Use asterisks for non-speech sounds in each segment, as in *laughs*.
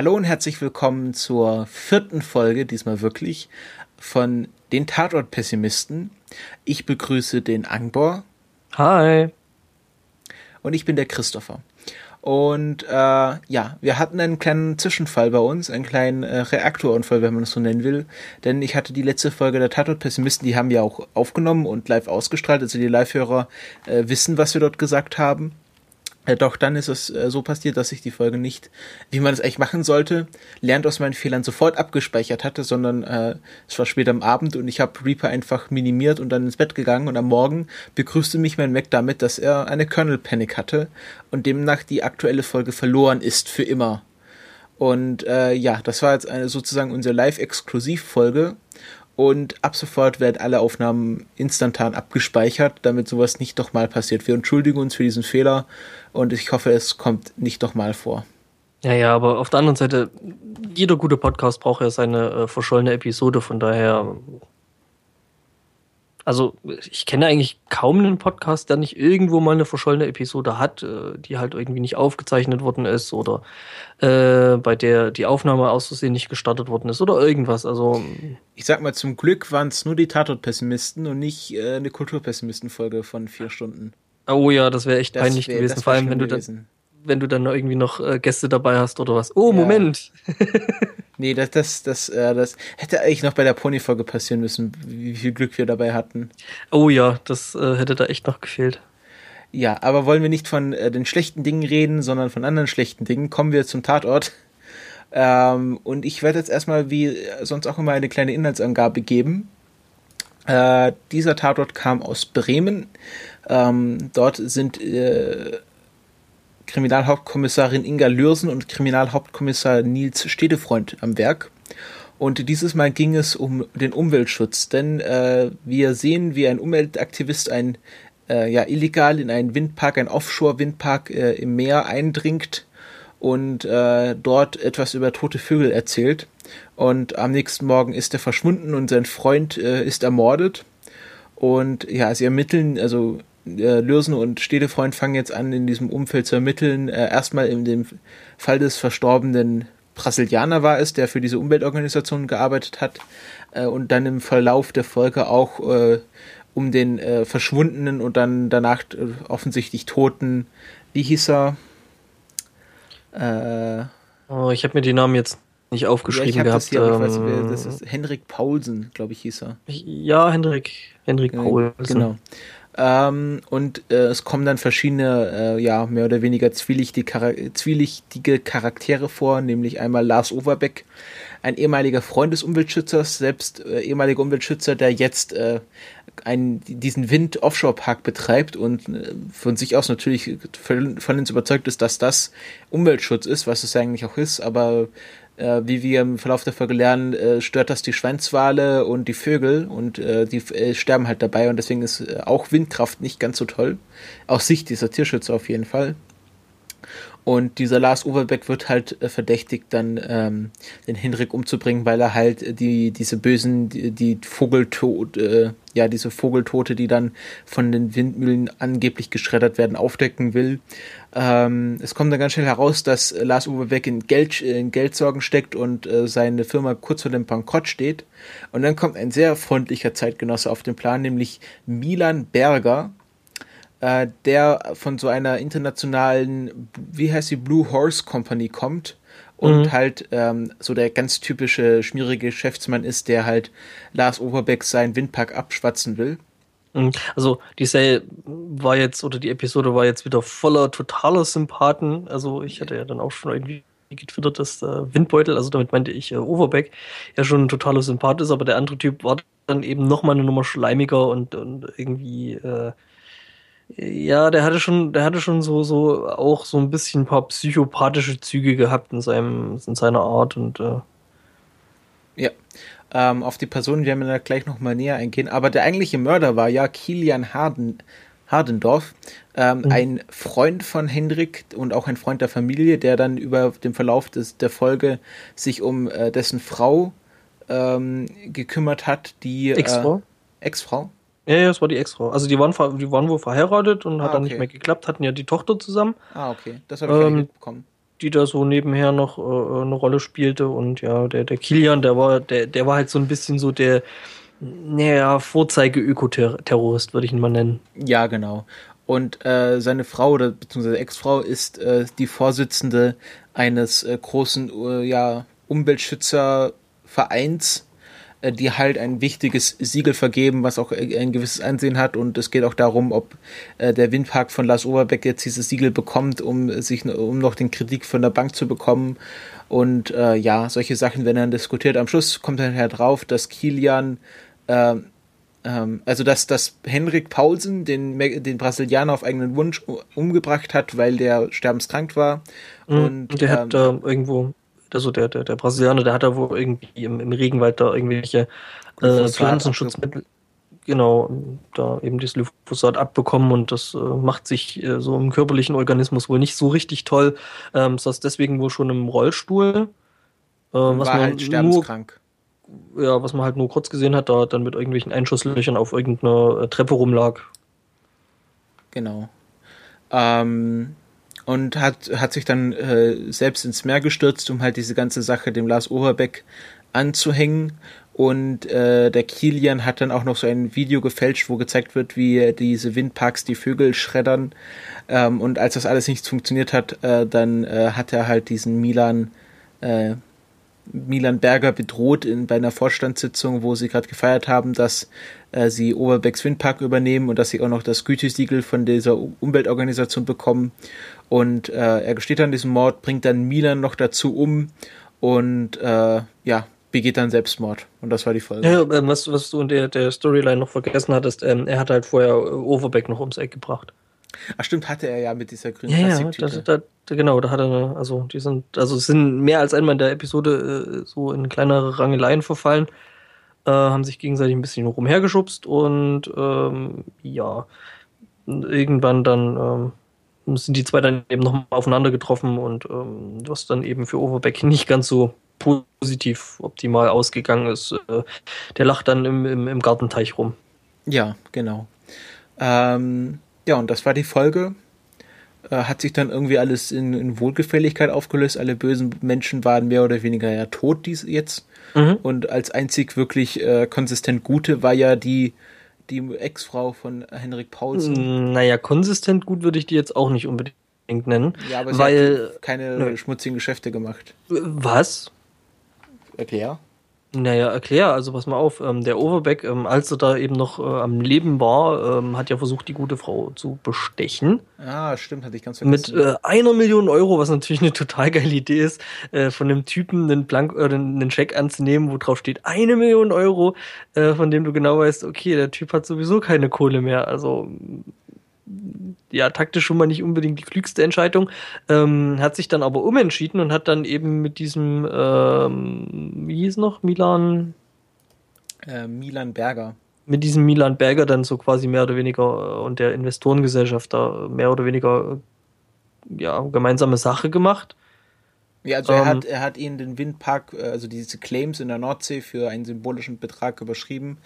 Hallo und herzlich willkommen zur vierten Folge, diesmal wirklich, von den Tatort-Pessimisten. Ich begrüße den Angbor. Hi. Und ich bin der Christopher. Und äh, ja, wir hatten einen kleinen Zwischenfall bei uns, einen kleinen äh, Reaktorunfall, wenn man das so nennen will. Denn ich hatte die letzte Folge der Tatort-Pessimisten, die haben wir auch aufgenommen und live ausgestrahlt. Also die Live-Hörer äh, wissen, was wir dort gesagt haben. Äh, doch dann ist es äh, so passiert, dass ich die Folge nicht, wie man es eigentlich machen sollte, lernt aus meinen Fehlern sofort abgespeichert hatte, sondern äh, es war spät am Abend und ich habe Reaper einfach minimiert und dann ins Bett gegangen und am Morgen begrüßte mich mein Mac damit, dass er eine Kernel Panic hatte und demnach die aktuelle Folge verloren ist für immer. Und äh, ja, das war jetzt eine sozusagen unsere Live-Exklusiv-Folge und ab sofort werden alle Aufnahmen instantan abgespeichert, damit sowas nicht nochmal passiert. Wir entschuldigen uns für diesen Fehler und ich hoffe, es kommt nicht nochmal vor. Ja, ja, aber auf der anderen Seite, jeder gute Podcast braucht ja seine äh, verschollene Episode, von daher also ich kenne eigentlich kaum einen Podcast, der nicht irgendwo mal eine verschollene Episode hat, äh, die halt irgendwie nicht aufgezeichnet worden ist oder äh, bei der die Aufnahme aus Versehen nicht gestartet worden ist oder irgendwas. Also ich sag mal, zum Glück waren es nur die Tatort-Pessimisten und nicht äh, eine Kulturpessimisten-Folge von vier Stunden. Oh ja, das wäre echt das peinlich wär, gewesen, vor allem wenn du dann wenn du dann irgendwie noch äh, Gäste dabei hast oder was. Oh, ja. Moment. *laughs* Nee, das, das, das, äh, das hätte eigentlich noch bei der Pony-Folge passieren müssen, wie viel Glück wir dabei hatten. Oh ja, das äh, hätte da echt noch gefehlt. Ja, aber wollen wir nicht von äh, den schlechten Dingen reden, sondern von anderen schlechten Dingen, kommen wir zum Tatort. Ähm, und ich werde jetzt erstmal, wie sonst auch immer, eine kleine Inhaltsangabe geben. Äh, dieser Tatort kam aus Bremen. Ähm, dort sind äh, Kriminalhauptkommissarin Inga Lürsen und Kriminalhauptkommissar Nils Stedefreund am Werk. Und dieses Mal ging es um den Umweltschutz, denn äh, wir sehen, wie ein Umweltaktivist ein äh, ja illegal in einen Windpark, ein Offshore-Windpark äh, im Meer eindringt und äh, dort etwas über tote Vögel erzählt. Und am nächsten Morgen ist er verschwunden und sein Freund äh, ist ermordet. Und ja, sie ermitteln, also äh, Lürsen und Stedefreund fangen jetzt an, in diesem Umfeld zu ermitteln. Äh, erstmal in dem Fall des verstorbenen Brasilianer war es, der für diese Umweltorganisation gearbeitet hat. Äh, und dann im Verlauf der Folge auch um den verschwundenen und dann danach offensichtlich toten, wie hieß er? oh, ich habe mir die Namen jetzt nicht aufgeschrieben ja, gehabt. Das, hier, ähm, weiß, das ist Henrik Paulsen, glaube ich, hieß er. Ja, Henrik, Henrik Paulsen. Genau. Ähm, und äh, es kommen dann verschiedene, äh, ja, mehr oder weniger zwielichtige, Char zwielichtige Charaktere vor, nämlich einmal Lars Overbeck, ein ehemaliger Freund des Umweltschützers, selbst äh, ehemaliger Umweltschützer, der jetzt äh, einen, diesen Wind-Offshore-Park betreibt und äh, von sich aus natürlich uns überzeugt ist, dass das Umweltschutz ist, was es eigentlich auch ist, aber äh, wie wir im Verlauf der Folge lernen, äh, stört das die Schweinswale und die Vögel und äh, die äh, sterben halt dabei und deswegen ist äh, auch Windkraft nicht ganz so toll. Aus Sicht dieser Tierschützer auf jeden Fall. Und dieser Lars Overbeck wird halt äh, verdächtigt, dann ähm, den Henrik umzubringen, weil er halt die diese bösen die, die Vogeltot äh, ja diese Vogeltote, die dann von den Windmühlen angeblich geschreddert werden, aufdecken will. Ähm, es kommt dann ganz schnell heraus, dass Lars Overbeck in, Geld, in Geldsorgen steckt und äh, seine Firma kurz vor dem Bankrott steht. Und dann kommt ein sehr freundlicher Zeitgenosse auf den Plan, nämlich Milan Berger äh, der von so einer internationalen, wie heißt die, Blue Horse Company kommt und mhm. halt ähm, so der ganz typische schmierige Geschäftsmann ist, der halt Lars Oberbeck seinen Windpark abschwatzen will. Mhm. Also die Serie war jetzt, oder die Episode war jetzt wieder voller totaler Sympathen. Also ich hatte ja dann auch schon irgendwie getwittert, dass äh, Windbeutel, also damit meinte ich äh, Overbeck, ja schon ein totaler Sympath ist, aber der andere Typ war dann eben nochmal eine Nummer schleimiger und, und irgendwie äh, ja, der hatte schon, der hatte schon so, so auch so ein bisschen ein paar psychopathische Züge gehabt in seinem, in seiner Art und äh ja. Ähm, auf die Person werden wir da gleich nochmal näher eingehen. Aber der eigentliche Mörder war ja Kilian Harden, Hardendorf, ähm, mhm. ein Freund von Hendrik und auch ein Freund der Familie, der dann über den Verlauf des, der Folge sich um äh, dessen Frau ähm, gekümmert hat, die Ex-Frau. Äh, Ex-Frau. Ja, ja, das war die Ex-Frau. Also die waren, die waren wohl verheiratet und ah, hat dann okay. nicht mehr geklappt, hatten ja die Tochter zusammen. Ah, okay. Das habe ich ähm, mitbekommen. die da so nebenher noch äh, eine Rolle spielte. Und ja, der, der Kilian, der war, der, der war halt so ein bisschen so der, naja, Vorzeige-Ökoterrorist, würde ich ihn mal nennen. Ja, genau. Und äh, seine Frau oder beziehungsweise Ex-Frau ist äh, die Vorsitzende eines äh, großen äh, ja, Umweltschützervereins, die halt ein wichtiges Siegel vergeben, was auch äh, ein gewisses Ansehen hat. Und es geht auch darum, ob äh, der Windpark von Lars Oberbeck jetzt dieses Siegel bekommt, um sich um noch den Kritik von der Bank zu bekommen. Und äh, ja, solche Sachen werden dann diskutiert. Am Schluss kommt dann halt drauf, dass Kilian äh, ähm, also dass, dass Henrik Paulsen den, den Brasilianer auf eigenen Wunsch umgebracht hat, weil der sterbenskrank war. Mhm, und der ähm, hat da irgendwo, also der, der, der Brasilianer, der hat da wohl irgendwie im, im Regenwald da irgendwelche äh, Pflanzenschutzmittel, genau, da eben das Glyphosat abbekommen und das äh, macht sich äh, so im körperlichen Organismus wohl nicht so richtig toll. Ähm, saß deswegen wohl schon im Rollstuhl. Äh, was war man halt sterbenskrank ja, was man halt nur kurz gesehen hat, da dann mit irgendwelchen Einschusslöchern auf irgendeiner äh, Treppe rumlag. Genau. Ähm, und hat, hat sich dann äh, selbst ins Meer gestürzt, um halt diese ganze Sache dem Lars Oberbeck anzuhängen. Und äh, der Kilian hat dann auch noch so ein Video gefälscht, wo gezeigt wird, wie diese Windparks die Vögel schreddern. Ähm, und als das alles nicht funktioniert hat, äh, dann äh, hat er halt diesen Milan äh, Milan Berger bedroht in, bei einer Vorstandssitzung, wo sie gerade gefeiert haben, dass äh, sie Oberbecks Windpark übernehmen und dass sie auch noch das Gütesiegel von dieser Umweltorganisation bekommen. Und äh, er gesteht an diesem Mord, bringt dann Milan noch dazu um und äh, ja, begeht dann Selbstmord. Und das war die Folge. Ja, ähm, was, was du in der, der Storyline noch vergessen hattest, ähm, er hat halt vorher Overbeck noch ums Eck gebracht. Ach stimmt, hatte er ja mit dieser grünen ja. Ja, da, genau, da hat er, also die sind, also sind mehr als einmal in der Episode äh, so in kleinere Rangeleien verfallen, äh, haben sich gegenseitig ein bisschen rumhergeschubst und ähm, ja, irgendwann dann ähm, sind die zwei dann eben nochmal aufeinander getroffen und ähm, was dann eben für Overbeck *laughs* nicht ganz so positiv optimal ausgegangen ist. Äh, der lacht dann im, im, im Gartenteich rum. Ja, genau. Ähm, ja, und das war die Folge. Äh, hat sich dann irgendwie alles in, in, Wohlgefälligkeit aufgelöst. Alle bösen Menschen waren mehr oder weniger ja tot dies jetzt. Mhm. Und als einzig wirklich äh, konsistent gute war ja die, die Ex-Frau von Henrik Paulsen. Naja, konsistent gut würde ich die jetzt auch nicht unbedingt nennen. Ja, aber sie weil, hat keine ne, schmutzigen Geschäfte gemacht. Was? Erklär. Naja, erklär, also pass mal auf, ähm, der Overbeck, ähm, als er da eben noch äh, am Leben war, ähm, hat ja versucht, die gute Frau zu bestechen. Ah, stimmt, hatte ich ganz vergessen. Mit äh, einer Million Euro, was natürlich eine total geile Idee ist, äh, von dem Typen einen Blank äh, einen Scheck anzunehmen, wo drauf steht, eine Million Euro, äh, von dem du genau weißt, okay, der Typ hat sowieso keine Kohle mehr. Also ja, taktisch schon mal nicht unbedingt die klügste Entscheidung, ähm, hat sich dann aber umentschieden und hat dann eben mit diesem, ähm, wie hieß noch, Milan? Äh, Milan Berger. Mit diesem Milan Berger dann so quasi mehr oder weniger äh, und der Investorengesellschaft da mehr oder weniger ja, gemeinsame Sache gemacht. Ja, also er, hat, ähm. er hat ihnen den Windpark, äh, also diese Claims in der Nordsee für einen symbolischen Betrag überschrieben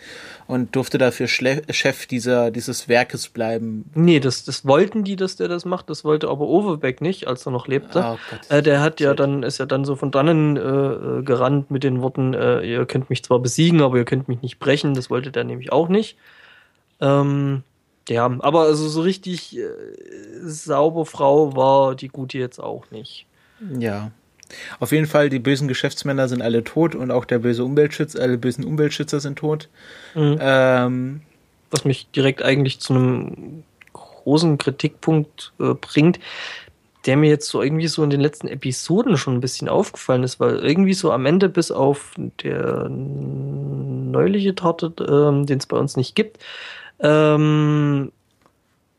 und durfte dafür Schle Chef dieser, dieses Werkes bleiben. Nee, das, das wollten die, dass der das macht, das wollte aber Overbeck nicht, als er noch lebte. Oh Gott, äh, der hat ja dann, ist ja dann so von dannen äh, gerannt mit den Worten, äh, ihr könnt mich zwar besiegen, aber ihr könnt mich nicht brechen, das wollte der nämlich auch nicht. Ähm, ja, aber also so richtig äh, sauber Frau war die gute jetzt auch nicht. Ja. Auf jeden Fall, die bösen Geschäftsmänner sind alle tot und auch der böse Umweltschützer, alle bösen Umweltschützer sind tot. Mhm. Ähm, Was mich direkt eigentlich zu einem großen Kritikpunkt äh, bringt, der mir jetzt so irgendwie so in den letzten Episoden schon ein bisschen aufgefallen ist, weil irgendwie so am Ende bis auf der neuliche Torte, äh, den es bei uns nicht gibt, ähm,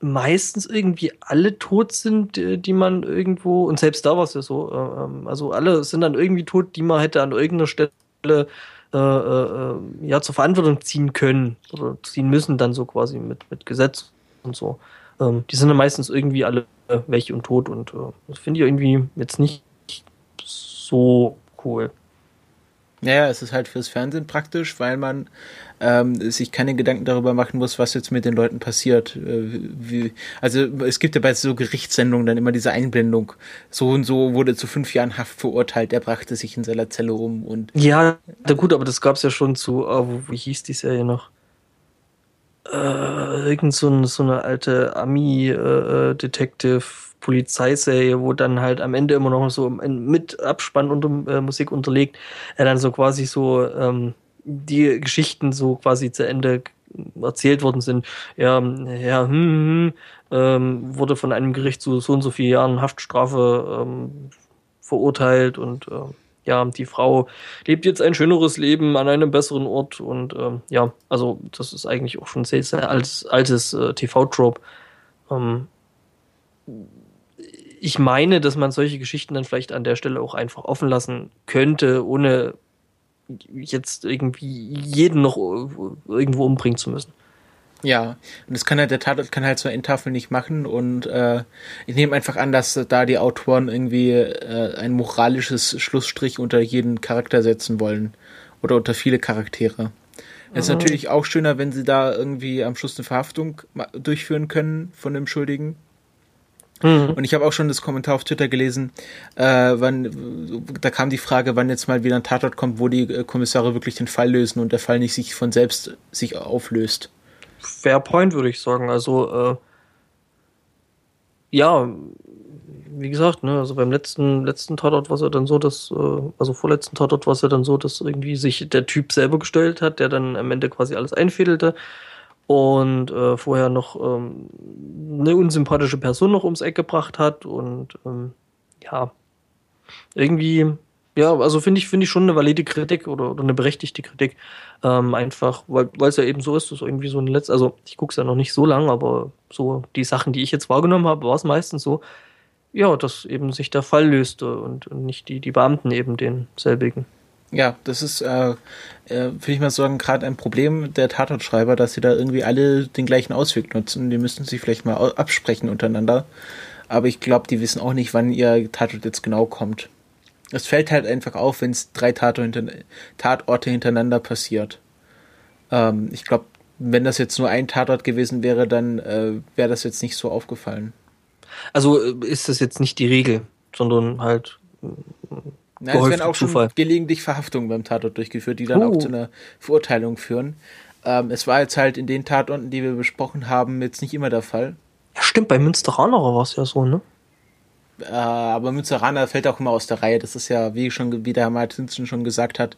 meistens irgendwie alle tot sind, die man irgendwo, und selbst da war es ja so, äh, ähm, also alle sind dann irgendwie tot, die man hätte an irgendeiner Stelle äh, äh, ja zur Verantwortung ziehen können oder ziehen müssen, dann so quasi mit, mit Gesetz und so. Ähm, die sind dann meistens irgendwie alle welche und tot und äh, das finde ich irgendwie jetzt nicht so cool. Ja, es ist halt fürs Fernsehen praktisch, weil man ähm, sich keine Gedanken darüber machen muss, was jetzt mit den Leuten passiert. Äh, wie, also es gibt ja bei so Gerichtssendungen dann immer diese Einblendung. So und so wurde zu fünf Jahren Haft verurteilt, der brachte sich in seiner Zelle um und. Ja, gut, aber das gab's ja schon zu, oh, wie hieß die Serie noch? Äh, irgend so, ein, so eine alte Ami-Detective. Äh, Polizeiserie, wo dann halt am Ende immer noch so mit Abspann unter äh, Musik unterlegt, er dann so quasi so ähm, die Geschichten so quasi zu Ende erzählt worden sind. Ja, ja, hm, hm, hm ähm, wurde von einem Gericht zu so und so vielen Jahren Haftstrafe ähm, verurteilt und äh, ja, die Frau lebt jetzt ein schöneres Leben an einem besseren Ort und ähm, ja, also das ist eigentlich auch schon sehr, sehr altes, altes äh, TV-Trope. Ähm, ich meine, dass man solche Geschichten dann vielleicht an der Stelle auch einfach offen lassen könnte, ohne jetzt irgendwie jeden noch irgendwo umbringen zu müssen. Ja, und das kann halt der Tatort kann halt so Endtafel nicht machen und äh, ich nehme einfach an, dass da die Autoren irgendwie äh, ein moralisches Schlussstrich unter jeden Charakter setzen wollen oder unter viele Charaktere. Es ist natürlich auch schöner, wenn sie da irgendwie am Schluss eine Verhaftung durchführen können von dem Schuldigen. Mhm. Und ich habe auch schon das Kommentar auf Twitter gelesen, äh, wann, da kam die Frage, wann jetzt mal wieder ein Tatort kommt, wo die äh, Kommissare wirklich den Fall lösen und der Fall nicht sich von selbst sich auflöst. Fair point, würde ich sagen. Also, äh, ja, wie gesagt, ne, also beim letzten, letzten Tatort war es ja dann so, dass, äh, also vorletzten Tatort war es ja dann so, dass irgendwie sich der Typ selber gestellt hat, der dann am Ende quasi alles einfädelte und äh, vorher noch ähm, eine unsympathische Person noch ums Eck gebracht hat und ähm, ja, irgendwie, ja, also finde ich, finde ich schon eine valide Kritik oder, oder eine berechtigte Kritik. Ähm, einfach, weil es ja eben so ist, dass irgendwie so ein Letz, also ich gucke es ja noch nicht so lang, aber so die Sachen, die ich jetzt wahrgenommen habe, war es meistens so, ja, dass eben sich der Fall löste und, und nicht die, die Beamten eben denselbigen. Ja, das ist, äh, äh, würde ich mal sagen, gerade ein Problem der Tatortschreiber, dass sie da irgendwie alle den gleichen Ausweg nutzen. Die müssten sich vielleicht mal absprechen untereinander. Aber ich glaube, die wissen auch nicht, wann ihr Tatort jetzt genau kommt. Es fällt halt einfach auf, wenn es drei Tatorte, Tatorte hintereinander passiert. Ähm, ich glaube, wenn das jetzt nur ein Tatort gewesen wäre, dann äh, wäre das jetzt nicht so aufgefallen. Also äh, ist das jetzt nicht die Regel, sondern halt ja, es werden auch Zufall. schon gelegentlich Verhaftungen beim Tatort durchgeführt, die dann oh. auch zu einer Verurteilung führen. Ähm, es war jetzt halt in den Tatorten, die wir besprochen haben, jetzt nicht immer der Fall. Ja, stimmt, bei Münsteraner war es ja so, ne? Äh, aber Münsteraner fällt auch immer aus der Reihe. Das ist ja, wie schon, wie der Herr Martinsen schon gesagt hat,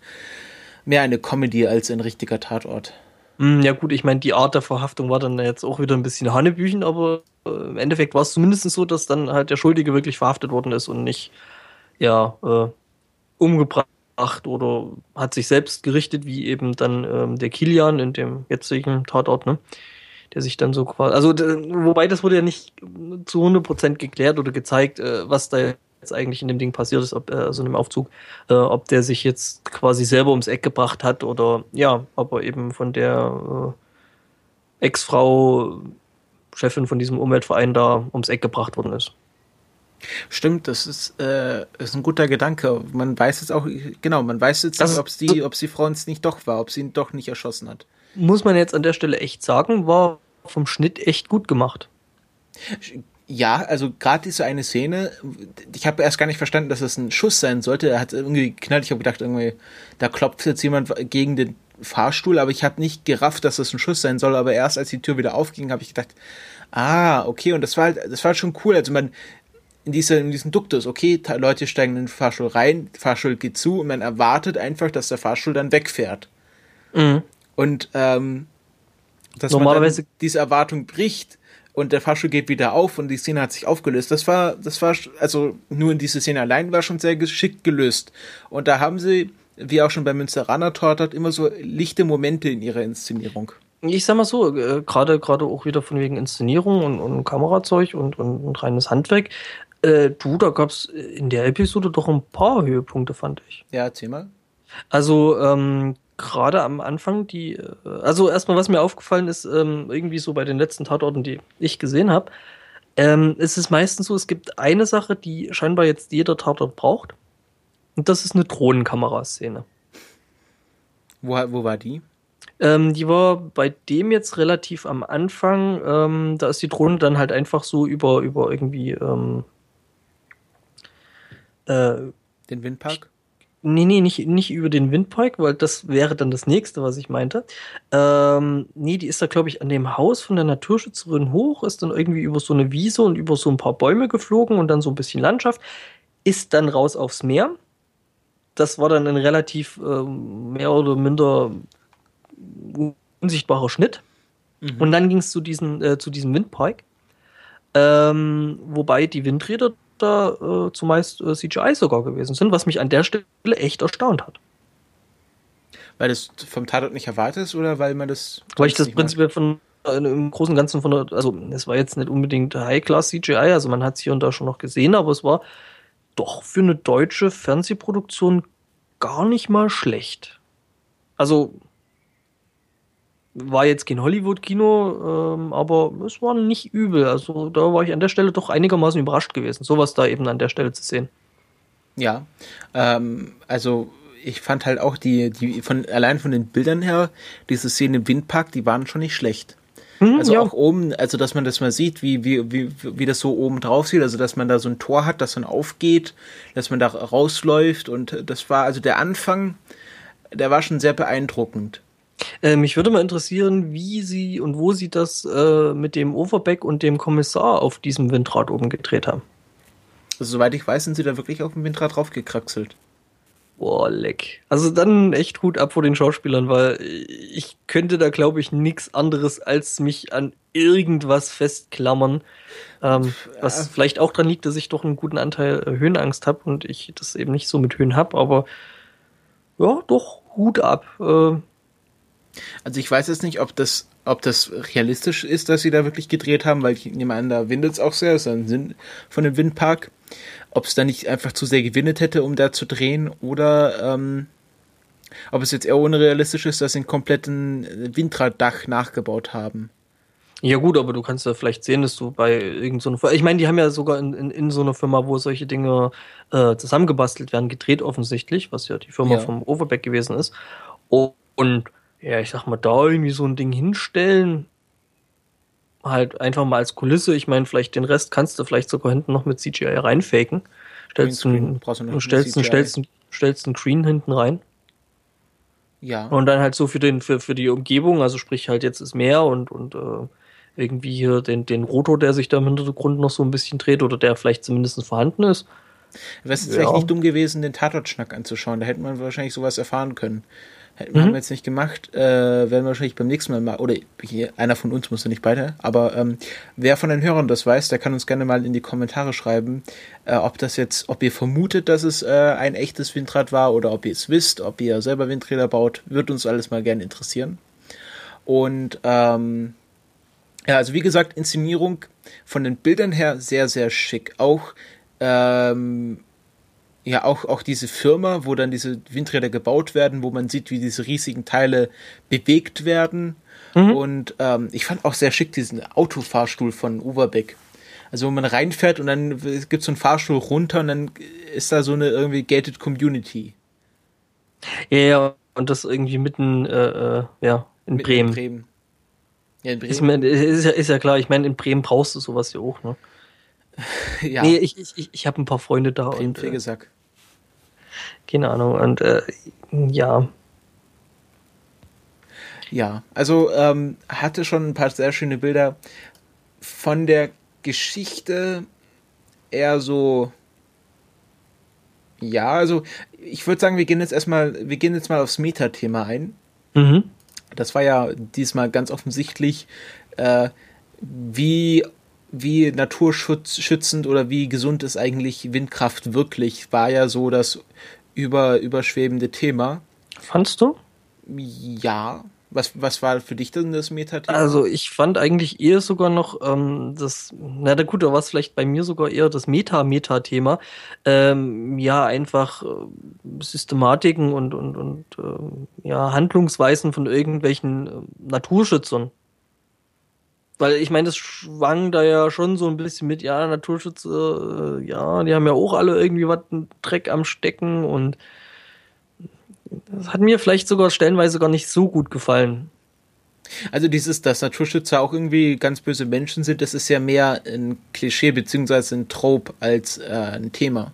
mehr eine Comedy als ein richtiger Tatort. Hm, ja gut, ich meine, die Art der Verhaftung war dann jetzt auch wieder ein bisschen Hanebüchen, aber äh, im Endeffekt war es zumindest so, dass dann halt der Schuldige wirklich verhaftet worden ist und nicht, ja, äh, umgebracht oder hat sich selbst gerichtet, wie eben dann ähm, der Kilian in dem jetzigen Tatort, ne? Der sich dann so quasi, also wobei das wurde ja nicht zu 100% geklärt oder gezeigt, äh, was da jetzt eigentlich in dem Ding passiert ist, ob, äh, also in dem Aufzug, äh, ob der sich jetzt quasi selber ums Eck gebracht hat oder ja, ob er eben von der äh, Ex-Frau, Chefin von diesem Umweltverein da ums Eck gebracht worden ist. Stimmt, das ist, äh, ist ein guter Gedanke. Man weiß jetzt auch, genau, man weiß jetzt nicht, ob die, ob die Frau nicht doch war, ob sie ihn doch nicht erschossen hat. Muss man jetzt an der Stelle echt sagen, war vom Schnitt echt gut gemacht. Ja, also gerade diese eine Szene, ich habe erst gar nicht verstanden, dass es ein Schuss sein sollte. Er hat irgendwie geknallt. Ich habe gedacht, irgendwie, da klopft jetzt jemand gegen den Fahrstuhl, aber ich habe nicht gerafft, dass es ein Schuss sein soll. Aber erst als die Tür wieder aufging, habe ich gedacht, ah, okay, und das war halt, das war halt schon cool. Also man, in, dieser, in diesem Duktus, okay, Leute steigen in den Fahrstuhl rein, Fahrstuhl geht zu und man erwartet einfach, dass der Fahrstuhl dann wegfährt. Mhm. Und ähm, dass Normalerweise man diese Erwartung bricht und der Fahrstuhl geht wieder auf und die Szene hat sich aufgelöst. Das war, das war, also nur in diese Szene allein war schon sehr geschickt gelöst. Und da haben sie, wie auch schon bei Münsteraner Tortat, immer so lichte Momente in ihrer Inszenierung. Ich sag mal so, äh, gerade gerade auch wieder von wegen Inszenierung und, und Kamerazeug und, und, und reines Handwerk. Äh, du, da gab es in der Episode doch ein paar Höhepunkte, fand ich. Ja, erzähl mal. Also, ähm, gerade am Anfang, die, äh, also erstmal, was mir aufgefallen ist, ähm, irgendwie so bei den letzten Tatorten, die ich gesehen habe, ähm, ist es meistens so, es gibt eine Sache, die scheinbar jetzt jeder Tatort braucht. Und das ist eine Drohnenkameraszene. Wo, wo war die? Ähm, die war bei dem jetzt relativ am Anfang. Ähm, da ist die Drohne dann halt einfach so über, über irgendwie. Ähm, äh, Den Windpark? Nee, nee, nicht, nicht über den Windpark, weil das wäre dann das nächste, was ich meinte. Ähm, nee, die ist da, glaube ich, an dem Haus von der Naturschützerin hoch, ist dann irgendwie über so eine Wiese und über so ein paar Bäume geflogen und dann so ein bisschen Landschaft, ist dann raus aufs Meer. Das war dann ein relativ äh, mehr oder minder unsichtbarer Schnitt. Mhm. Und dann ging es zu, äh, zu diesem Windpark. Ähm, wobei die Windräder da äh, zumeist äh, CGI sogar gewesen sind, was mich an der Stelle echt erstaunt hat. Weil das vom Tatort nicht erwartet ist oder weil man das. Weil ich das prinzipiell von äh, im Großen und Ganzen von der, also es war jetzt nicht unbedingt High-Class CGI, also man hat es hier und da schon noch gesehen, aber es war doch für eine deutsche Fernsehproduktion gar nicht mal schlecht. Also war jetzt kein Hollywood-Kino, ähm, aber es war nicht übel. Also da war ich an der Stelle doch einigermaßen überrascht gewesen, sowas da eben an der Stelle zu sehen. Ja, ähm, also ich fand halt auch die, die von allein von den Bildern her, diese Szenen im Windpark, die waren schon nicht schlecht. Mhm, also ja. auch oben, also dass man das mal sieht, wie, wie, wie, wie das so oben drauf sieht, also dass man da so ein Tor hat, das dann aufgeht, dass man da rausläuft und das war, also der Anfang, der war schon sehr beeindruckend. Äh, mich würde mal interessieren, wie Sie und wo Sie das äh, mit dem Overback und dem Kommissar auf diesem Windrad oben gedreht haben. Also, soweit ich weiß, sind Sie da wirklich auf dem Windrad draufgekraxelt. Boah, leck. Also dann echt Hut ab vor den Schauspielern, weil ich könnte da, glaube ich, nichts anderes als mich an irgendwas festklammern. Ähm, was ja. vielleicht auch dran liegt, dass ich doch einen guten Anteil äh, Höhenangst habe und ich das eben nicht so mit Höhen habe, aber ja, doch, Hut ab. Äh, also ich weiß jetzt nicht, ob das, ob das realistisch ist, dass sie da wirklich gedreht haben, weil ich nehme an, da windet es auch sehr, ist ein Sinn von dem Windpark. Ob es da nicht einfach zu sehr gewinnet hätte, um da zu drehen, oder ähm, ob es jetzt eher unrealistisch ist, dass sie einen kompletten Windraddach nachgebaut haben. Ja gut, aber du kannst ja vielleicht sehen, dass du bei irgendeiner so Ich meine, die haben ja sogar in, in, in so einer Firma, wo solche Dinge äh, zusammengebastelt werden, gedreht offensichtlich, was ja die Firma ja. vom Overback gewesen ist. Und ja, ich sag mal, da irgendwie so ein Ding hinstellen, halt einfach mal als Kulisse. Ich meine, vielleicht den Rest kannst du vielleicht sogar hinten noch mit CGI reinfaken. Stellst einen, du stellst, einen, stellst, einen, stellst einen Green hinten rein. Ja. Und dann halt so für den, für, für die Umgebung, also sprich halt jetzt ist Meer und, und äh, irgendwie hier den, den Rotor, der sich da im Hintergrund noch so ein bisschen dreht oder der vielleicht zumindest vorhanden ist. Wäre es ja. vielleicht nicht dumm gewesen, den Tatort-Schnack anzuschauen. Da hätte man wahrscheinlich sowas erfahren können. Mhm. Haben wir jetzt nicht gemacht, äh, werden wir wahrscheinlich beim nächsten Mal mal, oder hier, einer von uns muss ja nicht beide, aber ähm, wer von den Hörern das weiß, der kann uns gerne mal in die Kommentare schreiben, äh, ob das jetzt, ob ihr vermutet, dass es äh, ein echtes Windrad war oder ob ihr es wisst, ob ihr selber Windräder baut, wird uns alles mal gerne interessieren. Und ähm, ja, also wie gesagt, Inszenierung von den Bildern her sehr, sehr schick. Auch ähm, ja auch, auch diese Firma, wo dann diese Windräder gebaut werden, wo man sieht, wie diese riesigen Teile bewegt werden. Mhm. Und ähm, ich fand auch sehr schick diesen Autofahrstuhl von Uberbeck. Also wo man reinfährt und dann gibt es so einen Fahrstuhl runter und dann ist da so eine irgendwie gated Community. Ja, ja und das irgendwie mitten, äh, äh ja, in mitten Bremen. In Bremen. Ja, in Bremen. Ist, ist, ja, ist ja klar, ich meine, in Bremen brauchst du sowas ja auch, ne? *laughs* ja. Nee, ich, ich, ich habe ein paar Freunde da. Bremen, und, Fegesack. Keine Ahnung. Und äh, ja. Ja, also ähm, hatte schon ein paar sehr schöne Bilder. Von der Geschichte eher so. Ja, also ich würde sagen, wir gehen jetzt erstmal, wir gehen jetzt mal aufs Metathema ein. Mhm. Das war ja diesmal ganz offensichtlich, äh, wie wie naturschützend oder wie gesund ist eigentlich Windkraft wirklich, war ja so das über, überschwebende Thema. Fandst du? Ja. Was, was war für dich denn das Metathema? Also ich fand eigentlich eher sogar noch ähm, das, na gut, da war es vielleicht bei mir sogar eher das Meta-Meta-Thema. Ähm, ja, einfach äh, Systematiken und, und, und äh, ja, Handlungsweisen von irgendwelchen äh, Naturschützern. Weil ich meine, das schwang da ja schon so ein bisschen mit, ja, Naturschützer, äh, ja, die haben ja auch alle irgendwie was Dreck am Stecken und Das hat mir vielleicht sogar stellenweise gar nicht so gut gefallen. Also dieses, dass Naturschützer auch irgendwie ganz böse Menschen sind, das ist ja mehr ein Klischee beziehungsweise ein Trope als äh, ein Thema.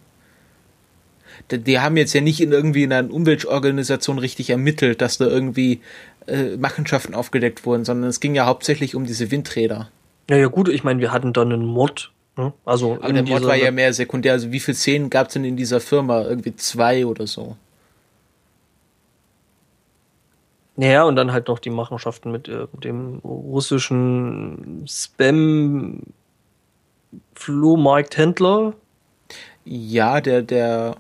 Die, haben jetzt ja nicht in irgendwie in einer Umweltorganisation richtig ermittelt, dass da irgendwie äh, Machenschaften aufgedeckt wurden, sondern es ging ja hauptsächlich um diese Windräder. Ja, ja, gut, ich meine, wir hatten dann einen Mord. Ne? Also Aber der Mord war ja mehr sekundär. Also wie viele Szenen gab es denn in dieser Firma? Irgendwie zwei oder so. Ja, und dann halt noch die Machenschaften mit äh, dem russischen Spam Flohmarkthändler. Ja, der, der.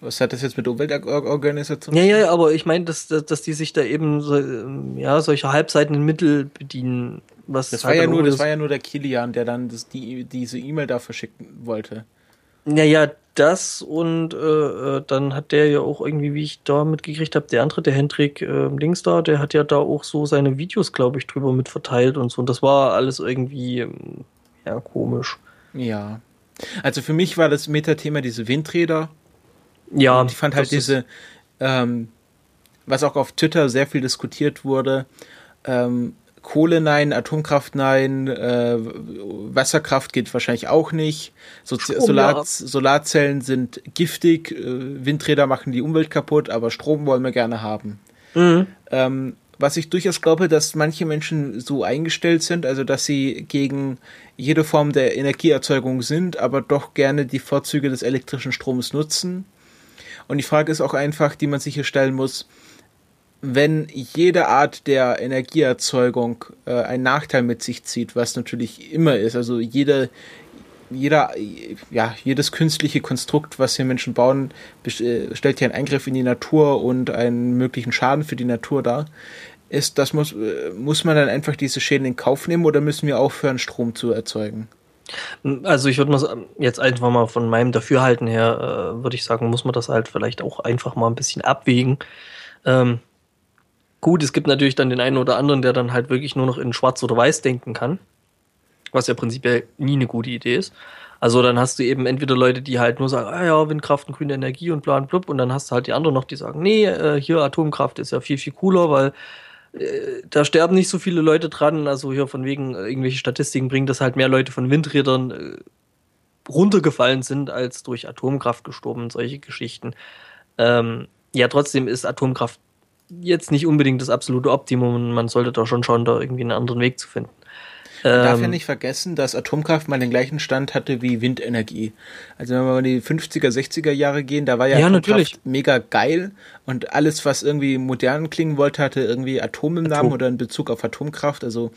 Was hat das jetzt mit Umweltorganisationen? Ja, ja, aber ich meine, dass, dass, dass die sich da eben so, ja, solche halbseitigen Mittel bedienen. Was das, war ja nur, das war ja nur der Kilian, der dann das, die, diese E-Mail da verschicken wollte. Naja, das und äh, äh, dann hat der ja auch irgendwie, wie ich da mitgekriegt habe, der andere, der Hendrik äh, Dings da, der hat ja da auch so seine Videos, glaube ich, drüber mit verteilt und so. Und das war alles irgendwie, ähm, ja, komisch. Ja. Also für mich war das Metathema diese Windräder. Ja. Und ich fand halt diese, ähm, was auch auf Twitter sehr viel diskutiert wurde, ähm, Kohle nein, Atomkraft nein, äh, Wasserkraft geht wahrscheinlich auch nicht. So Strom, Solar, ja. Solarzellen sind giftig, äh, Windräder machen die Umwelt kaputt, aber Strom wollen wir gerne haben. Mhm. Ähm, was ich durchaus glaube, dass manche Menschen so eingestellt sind, also dass sie gegen jede Form der Energieerzeugung sind, aber doch gerne die Vorzüge des elektrischen Stroms nutzen. Und die Frage ist auch einfach, die man sich hier stellen muss, wenn jede Art der Energieerzeugung äh, einen Nachteil mit sich zieht, was natürlich immer ist, also jede, jeder, ja, jedes künstliche Konstrukt, was hier Menschen bauen, äh, stellt ja einen Eingriff in die Natur und einen möglichen Schaden für die Natur dar. Ist, das muss, äh, muss man dann einfach diese Schäden in Kauf nehmen oder müssen wir aufhören, Strom zu erzeugen? Also ich würde mal jetzt einfach mal von meinem Dafürhalten her, äh, würde ich sagen, muss man das halt vielleicht auch einfach mal ein bisschen abwägen. Ähm, Gut, es gibt natürlich dann den einen oder anderen, der dann halt wirklich nur noch in Schwarz oder Weiß denken kann. Was ja prinzipiell nie eine gute Idee ist. Also dann hast du eben entweder Leute, die halt nur sagen, ah ja, Windkraft und grüne Energie und bla und blub, und dann hast du halt die anderen noch, die sagen, nee, äh, hier Atomkraft ist ja viel, viel cooler, weil da sterben nicht so viele Leute dran. Also hier von wegen äh, irgendwelche Statistiken bringen, dass halt mehr Leute von Windrädern äh, runtergefallen sind, als durch Atomkraft gestorben und solche Geschichten. Ähm, ja, trotzdem ist Atomkraft jetzt nicht unbedingt das absolute Optimum. Man sollte da schon schauen, da irgendwie einen anderen Weg zu finden. Man darf ja ähm, nicht vergessen, dass Atomkraft mal den gleichen Stand hatte wie Windenergie. Also wenn wir in die 50er, 60er Jahre gehen, da war ja, ja Atomkraft natürlich. mega geil und alles, was irgendwie modern klingen wollte, hatte irgendwie Atom im Namen Atom. oder in Bezug auf Atomkraft. Also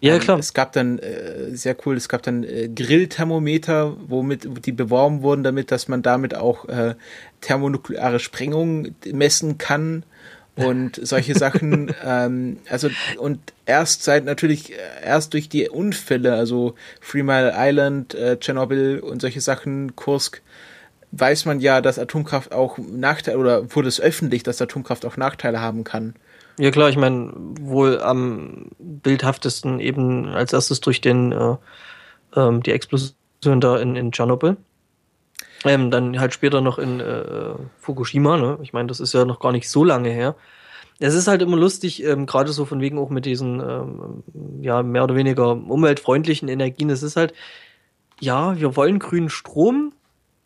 ja, ähm, klar. es gab dann, äh, sehr cool, es gab dann äh, Grillthermometer, womit die beworben wurden, damit, dass man damit auch äh, thermonukleare Sprengung messen kann und solche Sachen, *laughs* ähm, also und erst seit natürlich erst durch die Unfälle, also Three Mile Island, äh, Tschernobyl und solche Sachen, Kursk, weiß man ja, dass Atomkraft auch Nachteile oder wurde es öffentlich, dass Atomkraft auch Nachteile haben kann. Ja klar, ich meine, wohl am bildhaftesten eben als erstes durch den äh, ähm, die Explosion da in, in Tschernobyl. Ähm, dann halt später noch in äh, Fukushima, ne? Ich meine, das ist ja noch gar nicht so lange her. Es ist halt immer lustig, ähm, gerade so von wegen auch mit diesen ähm, ja mehr oder weniger umweltfreundlichen Energien. Es ist halt, ja, wir wollen grünen Strom,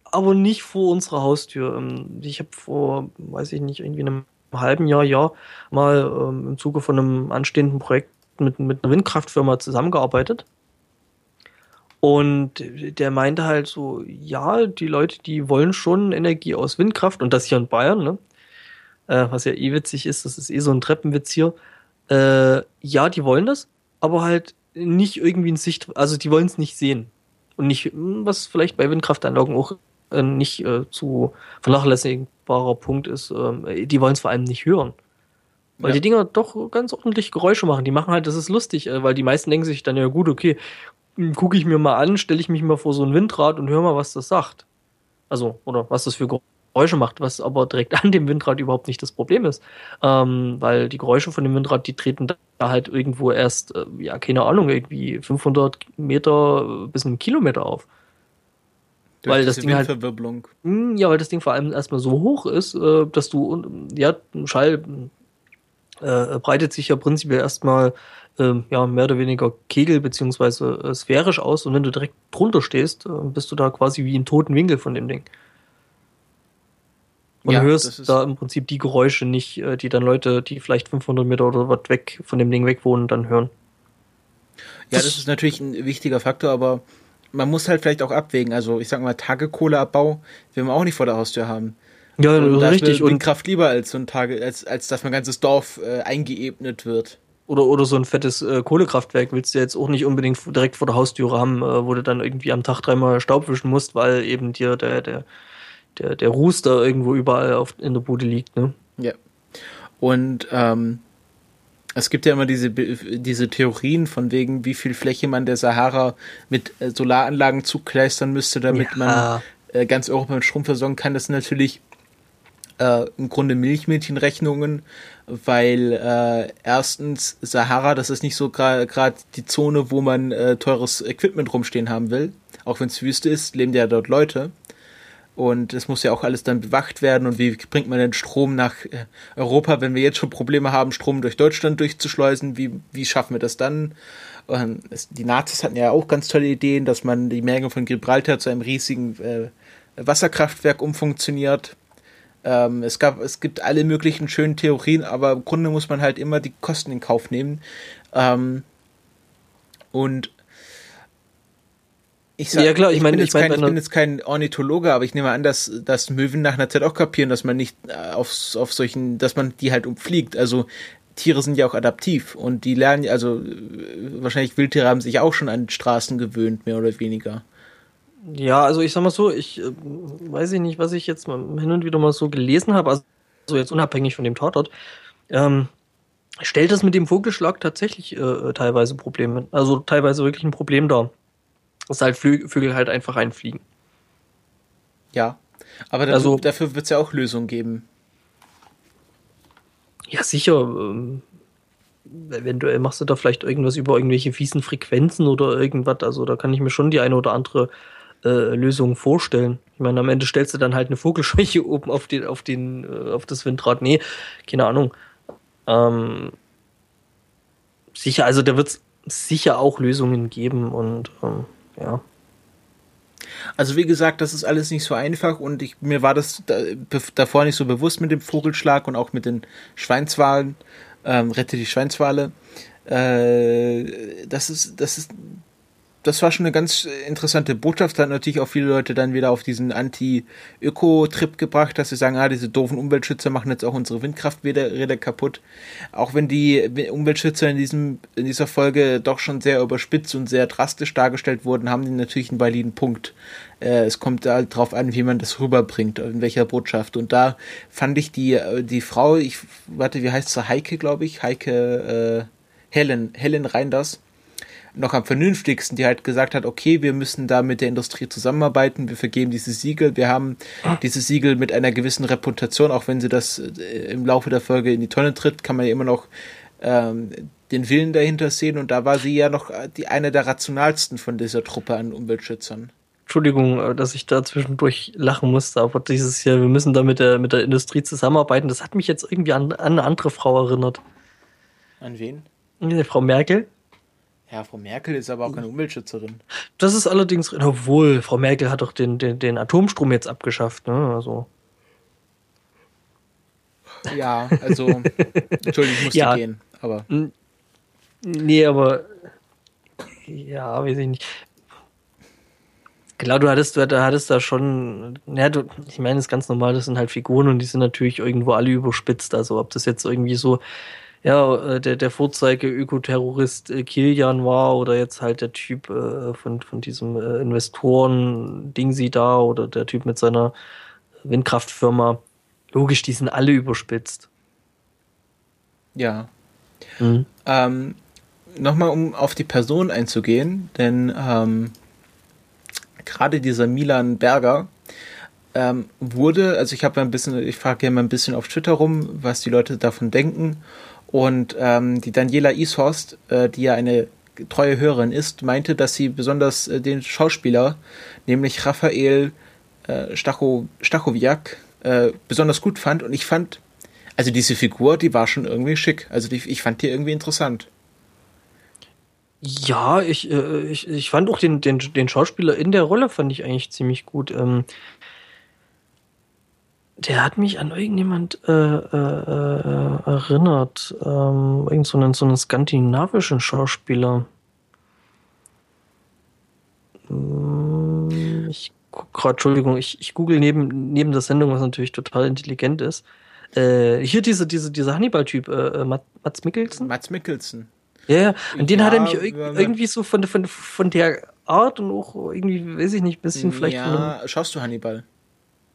aber nicht vor unserer Haustür. Ähm, ich habe vor, weiß ich nicht, irgendwie einem halben Jahr, Jahr mal ähm, im Zuge von einem anstehenden Projekt mit, mit einer Windkraftfirma zusammengearbeitet. Und der meinte halt so, ja, die Leute, die wollen schon Energie aus Windkraft und das hier in Bayern, ne? Äh, was ja eh witzig ist, das ist eh so ein Treppenwitz hier. Äh, ja, die wollen das, aber halt nicht irgendwie in Sicht, also die wollen es nicht sehen. Und nicht, hm, was vielleicht bei Windkraftanlagen auch äh, nicht äh, zu vernachlässigbarer Punkt ist, äh, die wollen es vor allem nicht hören. Weil ja. die Dinger doch ganz ordentlich Geräusche machen. Die machen halt, das ist lustig, äh, weil die meisten denken sich dann ja gut, okay, gucke ich mir mal an, stelle ich mich mal vor so ein Windrad und höre mal, was das sagt. Also, oder was das für Geräusche macht, was aber direkt *laughs* an dem Windrad überhaupt nicht das Problem ist. Ähm, weil die Geräusche von dem Windrad, die treten da halt irgendwo erst, äh, ja, keine Ahnung, irgendwie 500 Meter bis einen Kilometer auf. Durch weil das Ding halt, mh, hm, ja, weil das Ding vor allem erstmal so hoch ist, äh, dass du, ja, Schall äh, breitet sich ja prinzipiell erstmal äh, ja, mehr oder weniger kegel- beziehungsweise äh, sphärisch aus und wenn du direkt drunter stehst, äh, bist du da quasi wie im toten Winkel von dem Ding. Und ja, hörst da im Prinzip die Geräusche nicht, äh, die dann Leute, die vielleicht 500 Meter oder was weg von dem Ding weg wohnen, dann hören. Ja, das, das ist natürlich ein wichtiger Faktor, aber man muss halt vielleicht auch abwägen. Also ich sag mal, Tagekohleabbau will man auch nicht vor der Haustür haben. Ja, und richtig. Und Kraft lieber als so ein Tage, als, als dass mein ganzes Dorf äh, eingeebnet wird. Oder, oder so ein fettes äh, Kohlekraftwerk willst du jetzt auch nicht unbedingt direkt vor der Haustüre haben, äh, wo du dann irgendwie am Tag dreimal Staub wischen musst, weil eben dir der, der, der, der Ruß da irgendwo überall auf, in der Bude liegt, ne? Ja. Und ähm, es gibt ja immer diese, diese Theorien von wegen, wie viel Fläche man der Sahara mit äh, Solaranlagen zukleistern müsste, damit ja. man äh, ganz Europa mit Strom versorgen kann. Das sind natürlich äh, im Grunde Milchmädchenrechnungen, weil äh, erstens Sahara, das ist nicht so gerade die Zone, wo man äh, teures Equipment rumstehen haben will. Auch wenn es Wüste ist, leben ja dort Leute. Und es muss ja auch alles dann bewacht werden. Und wie bringt man den Strom nach äh, Europa, wenn wir jetzt schon Probleme haben, Strom durch Deutschland durchzuschleusen? Wie, wie schaffen wir das dann? Und es, die Nazis hatten ja auch ganz tolle Ideen, dass man die Menge von Gibraltar zu einem riesigen äh, Wasserkraftwerk umfunktioniert. Ähm, es gab, es gibt alle möglichen schönen Theorien, aber im Grunde muss man halt immer die Kosten in Kauf nehmen. Ähm, und ich sag, ja, klar, ich, ich, meine, ich, mein, ich bin jetzt kein Ornithologe, aber ich nehme an, dass, dass Möwen nach einer Zeit auch kapieren, dass man nicht äh, auf, auf solchen, dass man die halt umfliegt. Also Tiere sind ja auch adaptiv und die lernen, also äh, wahrscheinlich Wildtiere haben sich auch schon an Straßen gewöhnt, mehr oder weniger. Ja, also ich sag mal so, ich äh, weiß ich nicht, was ich jetzt mal hin und wieder mal so gelesen habe, also jetzt unabhängig von dem Tatort, ähm, stellt das mit dem Vogelschlag tatsächlich äh, teilweise Probleme, also teilweise wirklich ein Problem dar. Dass halt Flü Vögel halt einfach einfliegen. Ja, aber dafür, also, dafür wird es ja auch Lösungen geben. Ja, sicher. Ähm, eventuell machst du da vielleicht irgendwas über irgendwelche fiesen Frequenzen oder irgendwas. Also da kann ich mir schon die eine oder andere äh, Lösungen vorstellen. Ich meine, am Ende stellst du dann halt eine Vogelschwäche *laughs* oben auf den, auf den, äh, auf das Windrad. Nee, keine Ahnung. Ähm, sicher, also da wird es sicher auch Lösungen geben und ähm, ja. Also wie gesagt, das ist alles nicht so einfach und ich, mir war das da, davor nicht so bewusst mit dem Vogelschlag und auch mit den Schweinswalen. Ähm, rette die Schweinswale. Äh, das ist, das ist das war schon eine ganz interessante Botschaft. Hat natürlich auch viele Leute dann wieder auf diesen Anti-Öko-Trip gebracht, dass sie sagen, ah, diese doofen Umweltschützer machen jetzt auch unsere Windkrafträder kaputt. Auch wenn die Umweltschützer in diesem, in dieser Folge doch schon sehr überspitzt und sehr drastisch dargestellt wurden, haben die natürlich einen validen Punkt. Äh, es kommt halt drauf an, wie man das rüberbringt, in welcher Botschaft. Und da fand ich die, äh, die Frau, ich, warte, wie heißt sie? Heike, glaube ich, Heike, äh, Helen, Helen Reinders noch am vernünftigsten, die halt gesagt hat, okay, wir müssen da mit der Industrie zusammenarbeiten, wir vergeben diese Siegel, wir haben diese Siegel mit einer gewissen Reputation, auch wenn sie das äh, im Laufe der Folge in die Tonne tritt, kann man ja immer noch ähm, den Willen dahinter sehen und da war sie ja noch die eine der rationalsten von dieser Truppe an Umweltschützern. Entschuldigung, äh, dass ich da zwischendurch lachen musste, aber dieses hier, wir müssen da mit der, mit der Industrie zusammenarbeiten, das hat mich jetzt irgendwie an, an eine andere Frau erinnert. An wen? Frau Merkel. Ja, Frau Merkel ist aber auch keine Umweltschützerin. Das ist allerdings, obwohl, Frau Merkel hat doch den, den, den Atomstrom jetzt abgeschafft, ne? Also. Ja, also, Entschuldigung, ich musste *laughs* ja. gehen, aber. Nee, aber, ja, weiß ich nicht. Klar, du hattest, du hattest da schon, ja, du, ich meine, das ist ganz normal, das sind halt Figuren und die sind natürlich irgendwo alle überspitzt. Also ob das jetzt irgendwie so ja, äh, der, der Vorzeige-Ökoterrorist äh, Kilian war oder jetzt halt der Typ äh, von, von diesem Investoren-Ding sie da oder der Typ mit seiner Windkraftfirma. Logisch, die sind alle überspitzt. Ja. Mhm. Ähm, Nochmal, um auf die Person einzugehen, denn ähm, gerade dieser Milan Berger ähm, wurde, also ich habe ein bisschen, ich frage ja mal ein bisschen auf Twitter rum, was die Leute davon denken. Und ähm, die Daniela Ishorst, äh, die ja eine treue Hörerin ist, meinte, dass sie besonders äh, den Schauspieler, nämlich Raphael äh, Stacho, Stachowiak, äh, besonders gut fand. Und ich fand, also diese Figur, die war schon irgendwie schick. Also die, ich fand die irgendwie interessant. Ja, ich, äh, ich, ich fand auch den, den, den Schauspieler in der Rolle fand ich eigentlich ziemlich gut. Ähm, der hat mich an irgendjemand äh, äh, äh, erinnert. Ähm, irgend so einen, so einen skandinavischen Schauspieler. Hm, ich gerade, Entschuldigung, ich, ich google neben, neben der Sendung, was natürlich total intelligent ist. Äh, hier diese, diese, dieser Hannibal-Typ, äh, äh Mats Mikkelsen? Mats Mikkelsen. Ja, ja. An den ja, hat er mich irgendwie so von, von, von der Art und auch irgendwie, weiß ich nicht, ein bisschen vielleicht. Ja, schaust du Hannibal?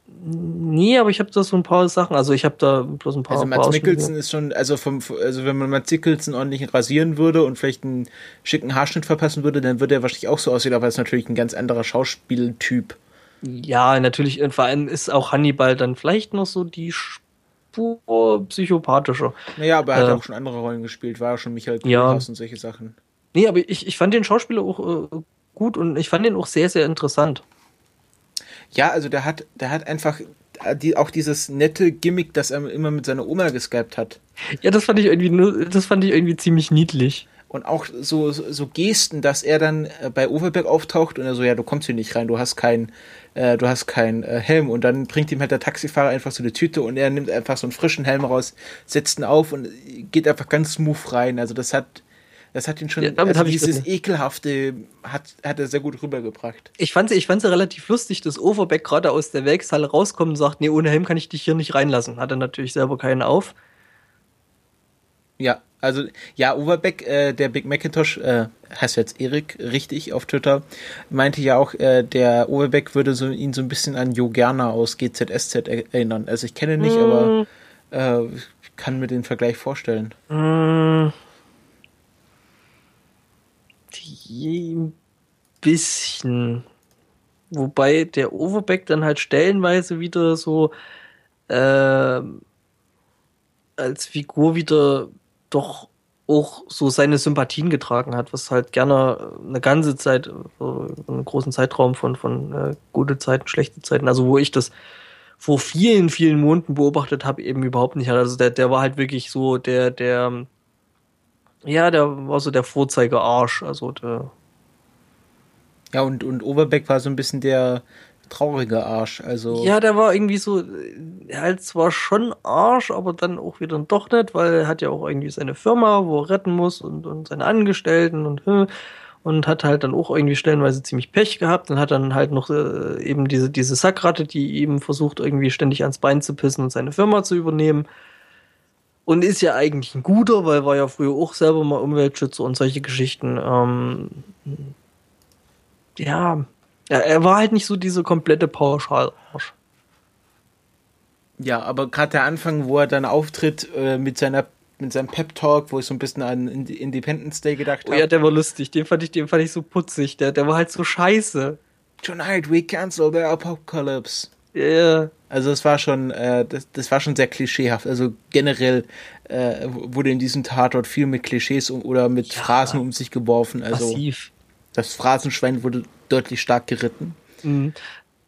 Nee, aber ich habe da so ein paar Sachen, also ich habe da bloß ein paar. Also Mats Mikkelsen ist schon, also vom, also wenn man Mats Mikkelsen ordentlich rasieren würde und vielleicht einen schicken Haarschnitt verpassen würde, dann würde er wahrscheinlich auch so aussehen, aber er ist natürlich ein ganz anderer Schauspieltyp. Ja, natürlich, vor allem ist auch Hannibal dann vielleicht noch so die Spur psychopathischer. Naja, aber er hat äh, auch schon andere Rollen gespielt, war ja schon Michael Kohlhaas ja. und solche Sachen. Nee, aber ich, ich fand den Schauspieler auch äh, gut und ich fand den auch sehr, sehr interessant. Ja, also der hat, der hat einfach die, auch dieses nette Gimmick, das er immer mit seiner Oma geskypt hat. Ja, das fand ich irgendwie nur, das fand ich irgendwie ziemlich niedlich. Und auch so, so Gesten, dass er dann äh, bei Overberg auftaucht und er so, ja, du kommst hier nicht rein, du hast keinen, äh, du hast keinen äh, Helm. Und dann bringt ihm halt der Taxifahrer einfach so eine Tüte und er nimmt einfach so einen frischen Helm raus, setzt ihn auf und geht einfach ganz smooth rein. Also das hat, das hat ihn schon, ja, damit also dieses ekelhafte hat, hat er sehr gut rübergebracht. Ich fand es ich fand's relativ lustig, dass Overbeck gerade aus der Werkshalle rauskommt und sagt, nee, ohne Helm kann ich dich hier nicht reinlassen. Hat er natürlich selber keinen auf. Ja, also ja, Overbeck, äh, der Big Macintosh, äh, heißt jetzt Erik, richtig auf Twitter, meinte ja auch, äh, der Overbeck würde so, ihn so ein bisschen an Jo Gerner aus GZSZ erinnern. Also ich kenne ihn nicht, mm. aber äh, kann mir den Vergleich vorstellen. Mm ein bisschen. Wobei der Overback dann halt stellenweise wieder so äh, als Figur wieder doch auch so seine Sympathien getragen hat, was halt gerne eine ganze Zeit, so einen großen Zeitraum von, von äh, gute Zeiten, schlechte Zeiten, also wo ich das vor vielen, vielen Monaten beobachtet habe, eben überhaupt nicht. Also der, der war halt wirklich so der, der ja, der war so der Vorzeigearsch, also der. Ja, und, und Overbeck war so ein bisschen der traurige Arsch, also. Ja, der war irgendwie so, halt zwar schon Arsch, aber dann auch wieder doch nicht, weil er hat ja auch irgendwie seine Firma, wo er retten muss und, und seine Angestellten und, und hat halt dann auch irgendwie stellenweise ziemlich Pech gehabt und hat dann halt noch äh, eben diese, diese Sackratte, die ihm versucht, irgendwie ständig ans Bein zu pissen und seine Firma zu übernehmen und ist ja eigentlich ein guter, weil war ja früher auch selber mal Umweltschützer und solche Geschichten. Ähm, ja, er war halt nicht so diese komplette Pauschalarsch. Ja, aber gerade der Anfang, wo er dann auftritt äh, mit seiner mit seinem Pep Talk, wo ich so ein bisschen an Independence Day gedacht habe. Oh ja, der war lustig. Den fand ich, den fand ich so putzig. Der, der war halt so scheiße. Tonight we cancel the apocalypse. Ja. Yeah. Also es war schon, äh, das, das war schon sehr klischeehaft. Also generell äh, wurde in diesem Tatort viel mit Klischees um, oder mit ja, Phrasen um sich geworfen. Also massiv. das Phrasenschwein wurde deutlich stark geritten. Mhm.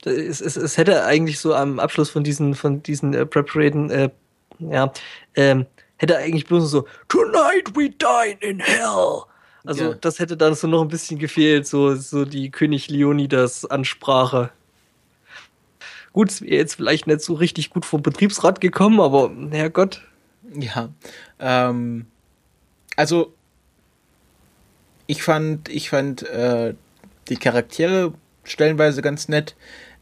Es, es, es hätte eigentlich so am Abschluss von diesen, von diesen äh, Prep-Raiden, äh, ja, ähm, hätte eigentlich bloß so Tonight we dine in hell. Also ja. das hätte dann so noch ein bisschen gefehlt, so, so die König Leonidas Ansprache. Gut, es wäre jetzt vielleicht nicht so richtig gut vom Betriebsrat gekommen, aber Herrgott. Ja. Ähm, also ich fand, ich fand äh, die Charaktere stellenweise ganz nett.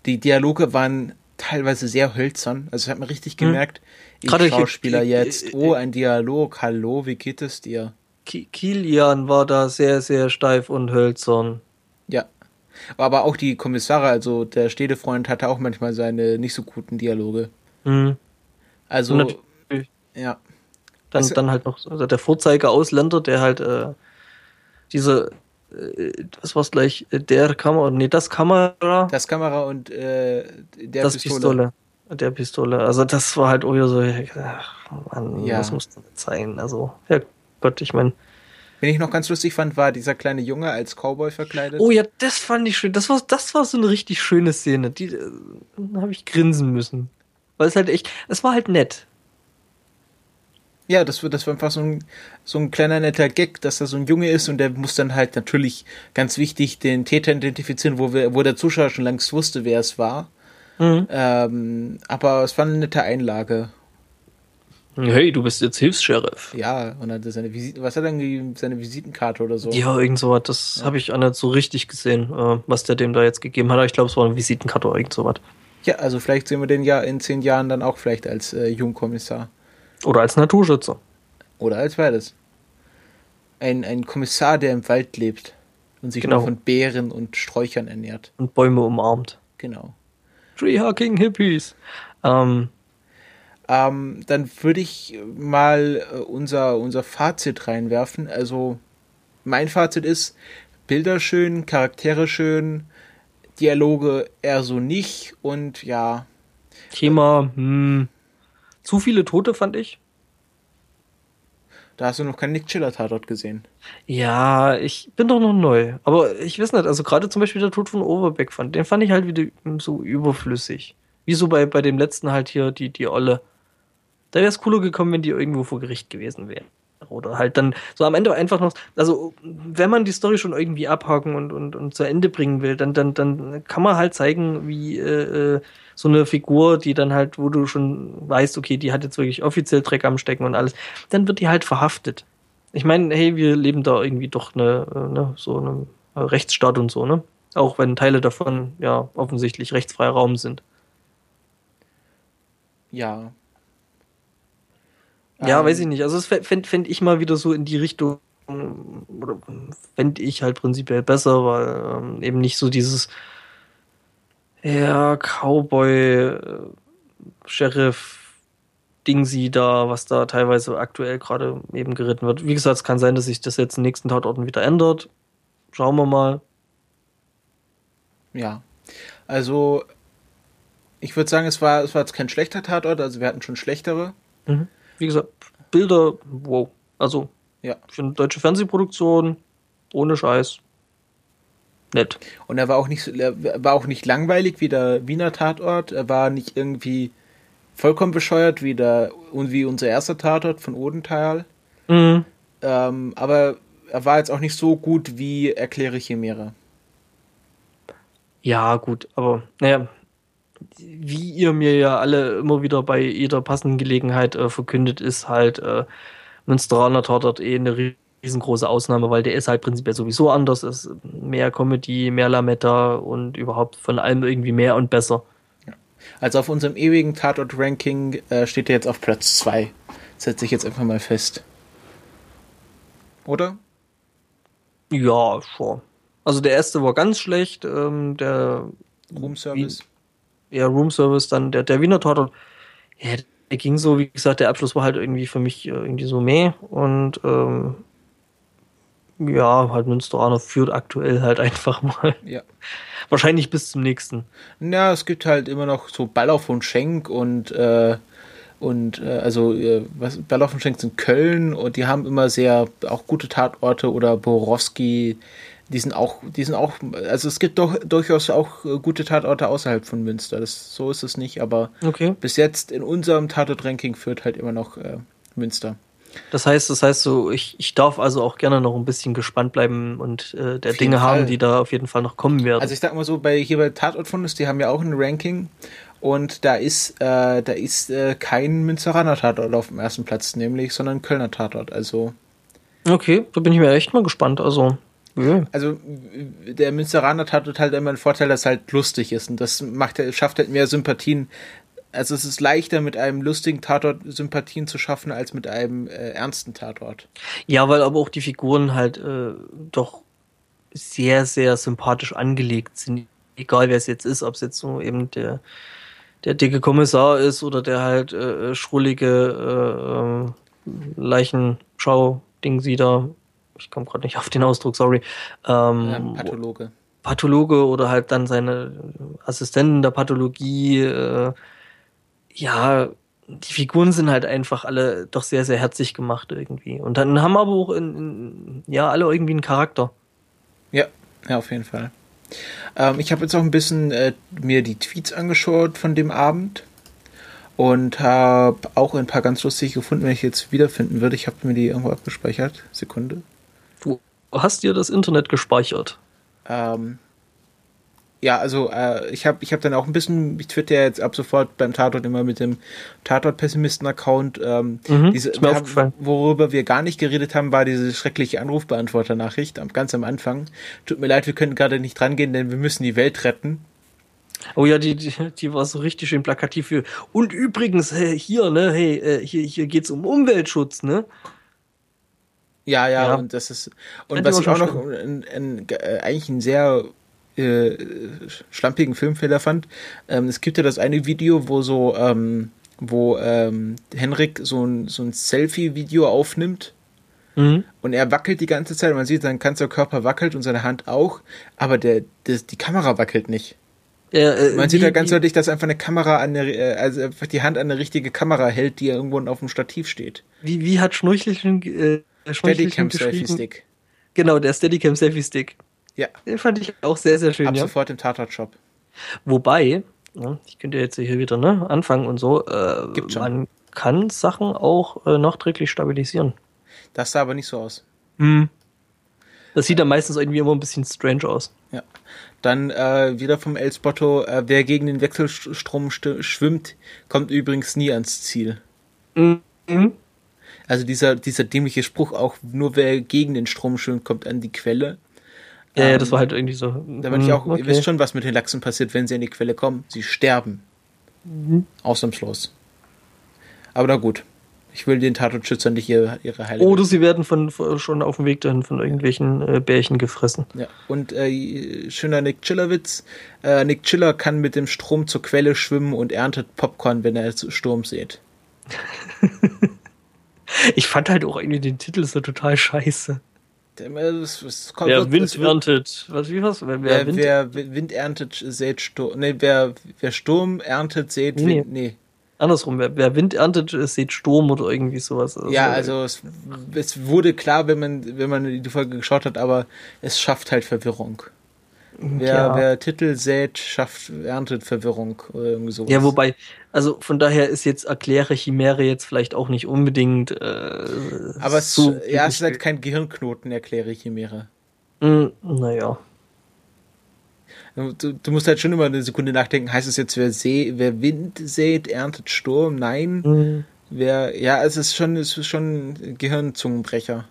Die Dialoge waren teilweise sehr hölzern. Also ich habe mir richtig hm. gemerkt, ich Gerade Schauspieler ich, jetzt, oh, ein Dialog, hallo, wie geht es dir? Kilian war da sehr, sehr steif und hölzern. Aber auch die Kommissare, also der Städtefreund hatte auch manchmal seine nicht so guten Dialoge. Mhm. Also, Natürlich. ja. Dann, also, dann halt noch also der Vorzeige-Ausländer, der halt äh, diese, äh, was war's gleich, äh, der Kamera, nee, das Kamera. Das Kamera und äh, der das Pistole. Pistole. Der Pistole. Also das war halt auch wieder so, ach, Mann, ja. was muss das sein? Also, ja Gott, ich meine. Wen ich noch ganz lustig fand, war dieser kleine Junge als Cowboy verkleidet. Oh ja, das fand ich schön. Das war, das war so eine richtig schöne Szene. Die äh, habe ich grinsen müssen. Weil es halt echt, es war halt nett. Ja, das, das war einfach so ein, so ein kleiner netter Gag, dass da so ein Junge ist und der muss dann halt natürlich ganz wichtig den Täter identifizieren, wo, wir, wo der Zuschauer schon längst wusste, wer es war. Mhm. Ähm, aber es war eine nette Einlage. Hey, du bist jetzt Hilfs-Sheriff. Ja, und hatte seine Visiten, was hat er denn seine Visitenkarte oder so? Ja, irgend sowas. Das ja. habe ich auch nicht so richtig gesehen, äh, was der dem da jetzt gegeben hat. Ich glaube, es war eine Visitenkarte oder irgend sowas. Ja, also vielleicht sehen wir den ja in zehn Jahren dann auch vielleicht als äh, Jungkommissar. Oder als Naturschützer. Oder als beides. Ein, ein Kommissar, der im Wald lebt und sich genau. nur von Beeren und Sträuchern ernährt. Und Bäume umarmt. Genau. Treehacking Hippies. Ähm, ähm, dann würde ich mal äh, unser, unser Fazit reinwerfen. Also mein Fazit ist, Bilder schön, Charaktere schön, Dialoge eher so nicht und ja. Thema, hm, zu viele Tote fand ich. Da hast du noch keinen Nick Chiller Tatort gesehen. Ja, ich bin doch noch neu. Aber ich weiß nicht, also gerade zum Beispiel der Tod von Overbeck fand, den fand ich halt wieder so überflüssig. Wie so bei, bei dem letzten halt hier, die, die Olle. Da wäre es cooler gekommen, wenn die irgendwo vor Gericht gewesen wären. Oder halt dann so am Ende einfach noch, also wenn man die Story schon irgendwie abhaken und, und, und zu Ende bringen will, dann, dann, dann kann man halt zeigen, wie äh, äh, so eine Figur, die dann halt, wo du schon weißt, okay, die hat jetzt wirklich offiziell Dreck am Stecken und alles, dann wird die halt verhaftet. Ich meine, hey, wir leben da irgendwie doch eine, äh, ne, so eine Rechtsstaat und so, ne? Auch wenn Teile davon ja offensichtlich rechtsfreier Raum sind. Ja, ja, ähm, weiß ich nicht. Also das fände fänd ich mal wieder so in die Richtung, oder fände ich halt prinzipiell besser, weil ähm, eben nicht so dieses ja, Cowboy, äh, Sheriff, Dingsy da, was da teilweise aktuell gerade eben geritten wird. Wie gesagt, es kann sein, dass sich das jetzt in den nächsten Tatorten wieder ändert. Schauen wir mal. Ja. Also, ich würde sagen, es war, es war jetzt kein schlechter Tatort, also wir hatten schon schlechtere. Mhm wie gesagt, Bilder, wow. Also, ja. für eine deutsche Fernsehproduktion, ohne Scheiß. Nett. Und er war auch nicht, er war auch nicht langweilig wie der Wiener Tatort. Er war nicht irgendwie vollkommen bescheuert wie der und wie unser erster Tatort von Odenthal. Mhm. Ähm, aber er war jetzt auch nicht so gut wie Erkläre Chimäre. Ja, gut, aber naja, wie ihr mir ja alle immer wieder bei jeder passenden Gelegenheit äh, verkündet, ist halt äh, Münsteraner Tatort eh eine riesengroße Ausnahme, weil der ist halt prinzipiell sowieso anders, ist mehr Comedy, mehr Lametta und überhaupt von allem irgendwie mehr und besser. Also auf unserem ewigen Tatort-Ranking äh, steht er jetzt auf Platz 2. Setze ich jetzt einfach mal fest. Oder? Ja, schon. Also der erste war ganz schlecht, ähm, der Roomservice ja, Roomservice, dann der, der Wiener Tatort, ja, der ging so, wie gesagt, der Abschluss war halt irgendwie für mich äh, irgendwie so meh und ähm, ja, halt Münsteraner führt aktuell halt *laughs* einfach mal. Ja. Wahrscheinlich bis zum nächsten. Ja, es gibt halt immer noch so Ballauf und Schenk und äh, und äh, also äh, was Schenk sind Köln und die haben immer sehr auch gute Tatorte oder Borowski die sind auch, die sind auch, also es gibt doch durchaus auch äh, gute Tatorte außerhalb von Münster. Das, so ist es nicht, aber okay. bis jetzt in unserem Tatort-Ranking führt halt immer noch äh, Münster. Das heißt, das heißt so, ich, ich darf also auch gerne noch ein bisschen gespannt bleiben und äh, der Dinge Fall. haben, die da auf jeden Fall noch kommen werden. Also ich sag mal so, bei hier bei Tatortfundus, die haben ja auch ein Ranking und da ist, äh, da ist äh, kein Münsteraner Tatort auf dem ersten Platz, nämlich, sondern Kölner Tatort. Also. Okay, da bin ich mir echt mal gespannt. Also ja. Also der Münsteraner hat halt immer den Vorteil, dass es halt lustig ist und das macht schafft halt mehr Sympathien. Also es ist leichter mit einem lustigen Tatort Sympathien zu schaffen als mit einem äh, ernsten Tatort. Ja, weil aber auch die Figuren halt äh, doch sehr sehr sympathisch angelegt sind, egal wer es jetzt ist, ob es jetzt so eben der der dicke Kommissar ist oder der halt äh, schrullige äh, äh Leichenschau-Ding sie da ich komme gerade nicht auf den Ausdruck, sorry. Ähm, ja, Pathologe. Pathologe oder halt dann seine Assistenten der Pathologie, äh, ja, die Figuren sind halt einfach alle doch sehr, sehr herzlich gemacht irgendwie. Und dann haben aber auch in, in, ja alle irgendwie einen Charakter. Ja, ja, auf jeden Fall. Ähm, ich habe jetzt auch ein bisschen äh, mir die Tweets angeschaut von dem Abend und habe auch ein paar ganz lustige gefunden, wenn ich jetzt wiederfinden würde. Ich habe mir die irgendwo abgespeichert. Sekunde. Du hast dir das Internet gespeichert? Ähm, ja, also äh, ich habe ich hab dann auch ein bisschen, ich twitter jetzt ab sofort beim Tatort immer mit dem Tatort-Pessimisten-Account. Ähm, mhm, diese, haben, worüber wir gar nicht geredet haben, war diese schreckliche Anrufbeantworter-Nachricht ganz am Anfang. Tut mir leid, wir können gerade nicht drangehen, denn wir müssen die Welt retten. Oh ja, die, die, die war so richtig schön plakativ für. Und übrigens, hey, hier, ne, hey, äh, hier, hier geht's um Umweltschutz, ne? Ja, ja, ja, und das ist. Und was ich auch noch ein, ein, äh, eigentlich ein sehr äh, schlampigen Filmfehler fand. Ähm, es gibt ja das eine Video, wo so, ähm, wo ähm, Henrik so ein, so ein Selfie-Video aufnimmt. Mhm. Und er wackelt die ganze Zeit. Man sieht, sein ganzer Körper wackelt und seine Hand auch, aber der, der die Kamera wackelt nicht. Ja, äh, Man sieht ja ganz deutlich, dass einfach eine Kamera an der, äh, also einfach die Hand an eine richtige Kamera hält, die irgendwo auf dem Stativ steht. Wie, wie hat Schnorchelchen, äh, Steadicam Selfie Stick. Genau, der Steadicam Selfie Stick. Ja. Den fand ich auch sehr, sehr schön. Ab ja. sofort im Tatort-Shop. Wobei, ich könnte jetzt hier wieder ne, anfangen und so, äh, Gibt schon. man kann Sachen auch äh, nachträglich stabilisieren. Das sah aber nicht so aus. Hm. Das sieht dann meistens irgendwie immer ein bisschen strange aus. Ja. Dann äh, wieder vom El Spotto, äh, wer gegen den Wechselstrom schwimmt, kommt übrigens nie ans Ziel. Mhm. Also dieser, dieser dämliche Spruch auch, nur wer gegen den Strom schwimmt, kommt an die Quelle. Ja, ja, das war halt irgendwie so. Da bin ich auch, okay. ihr wisst schon, was mit den Lachsen passiert, wenn sie an die Quelle kommen. Sie sterben. Mhm. Ausnahmslos. Aber na gut. Ich will den Tatortschützern nicht ihre, ihre Heile. Oder sie werden von, von, schon auf dem Weg dahin von irgendwelchen äh, Bärchen gefressen. Ja, und äh, schöner Nick Chiller-Witz. Äh, Nick Chiller kann mit dem Strom zur Quelle schwimmen und erntet Popcorn, wenn er Sturm sieht. *laughs* ich fand halt auch irgendwie den Titel so total scheiße. Das, das kommt, wer Wind wird, erntet, was wie was? Wer, wer, Wind, wer Wind erntet, sät Sturm. Nee, wer, wer Sturm erntet, sät nee, Wind. Nee. Andersrum, wer, wer Wind erntet, sät Sturm oder irgendwie sowas. Also, ja, also es, es wurde klar, wenn man, wenn man die Folge geschaut hat, aber es schafft halt Verwirrung. Wer, ja. wer Titel sät, schafft, erntet Verwirrung oder irgendwie sowas. Ja, wobei, also von daher ist jetzt Erkläre Chimäre jetzt vielleicht auch nicht unbedingt. Äh, Aber es, so ja, es ist halt kein Gehirnknoten, Erkläre Chimäre. Mm, naja. Du, du, musst halt schon immer eine Sekunde nachdenken, heißt es jetzt, wer, See, wer Wind sät, erntet Sturm? Nein. Mhm. Wer, ja, es ist schon, es ist schon Gehirnzungenbrecher.